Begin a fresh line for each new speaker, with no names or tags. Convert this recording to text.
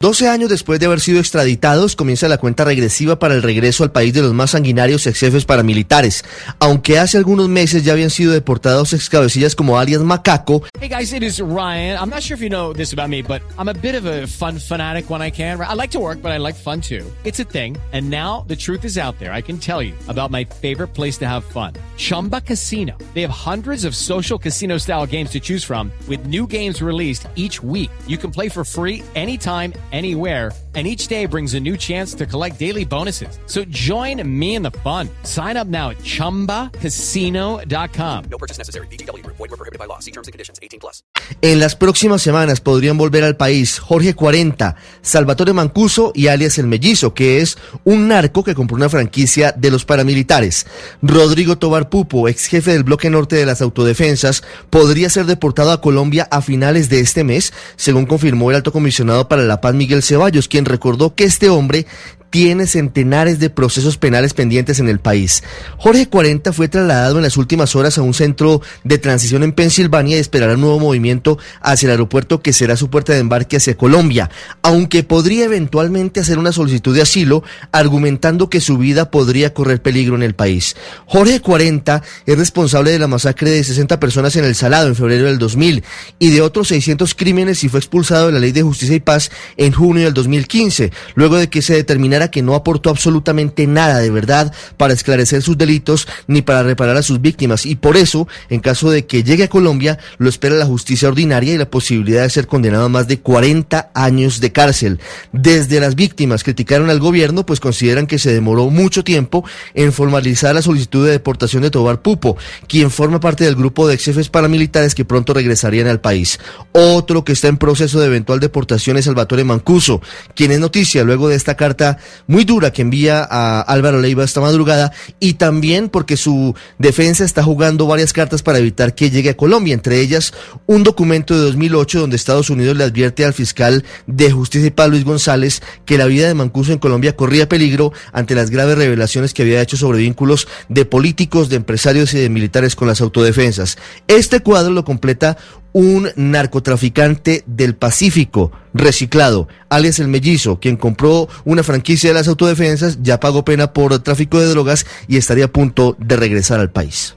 12 años después de haber sido extraditados, comienza la cuenta regresiva para el regreso al país de los más sanguinarios ex jefes paramilitares. Aunque hace algunos meses ya habían sido deportados ex cabecillas como alias Macaco,
Hey guys, it is Ryan. I'm not sure if you know this about me, but I'm a bit of a fun fanatic when I can. I like to work, but I like fun too. It's a thing. And now the truth is out there. I can tell you about my favorite place to have fun. Chumba Casino. They have hundreds of social casino style games to choose from with new games released each week. You can play for free anytime, anywhere. And each day brings a new chance to collect daily bonuses. So join me in the fun. Sign up now at chumbacasino.com.
No purchase necessary. Group. Void where prohibited by law. See terms and conditions. 18 plus.
en las próximas semanas podrían volver al país Jorge 40, Salvatore Mancuso y alias El Mellizo, que es un narco que compró una franquicia de los paramilitares. Rodrigo Tobar Pupo, ex jefe del bloque norte de las autodefensas, podría ser deportado a Colombia a finales de este mes, según confirmó el alto comisionado para la paz Miguel Ceballos, quien recordó que este hombre tiene centenares de procesos penales pendientes en el país. Jorge 40 fue trasladado en las últimas horas a un centro de transición en Pensilvania y esperará un nuevo movimiento hacia el aeropuerto que será su puerta de embarque hacia Colombia, aunque podría eventualmente hacer una solicitud de asilo argumentando que su vida podría correr peligro en el país. Jorge 40 es responsable de la masacre de 60 personas en El Salado en febrero del 2000 y de otros 600 crímenes y fue expulsado de la Ley de Justicia y Paz en junio del 2015, luego de que se determinara que no aportó absolutamente nada de verdad para esclarecer sus delitos ni para reparar a sus víctimas y por eso, en caso de que llegue a Colombia, lo espera la justicia ordinaria y la posibilidad de ser condenado a más de 40 años de cárcel. Desde las víctimas criticaron al gobierno pues consideran que se demoró mucho tiempo en formalizar la solicitud de deportación de Tobar Pupo, quien forma parte del grupo de ex jefes paramilitares que pronto regresarían al país. Otro que está en proceso de eventual deportación es Salvatore Mancuso, quien es noticia luego de esta carta muy dura que envía a Álvaro Leiva esta madrugada y también porque su defensa está jugando varias cartas para evitar que llegue a Colombia, entre ellas un documento de 2008 donde Estados Unidos le advierte al fiscal de justicia paz Luis González que la vida de Mancuso en Colombia corría peligro ante las graves revelaciones que había hecho sobre vínculos de políticos, de empresarios y de militares con las autodefensas. Este cuadro lo completa un narcotraficante del Pacífico reciclado, alias el mellizo, quien compró una franquicia de las autodefensas, ya pagó pena por tráfico de drogas y estaría a punto de regresar al país.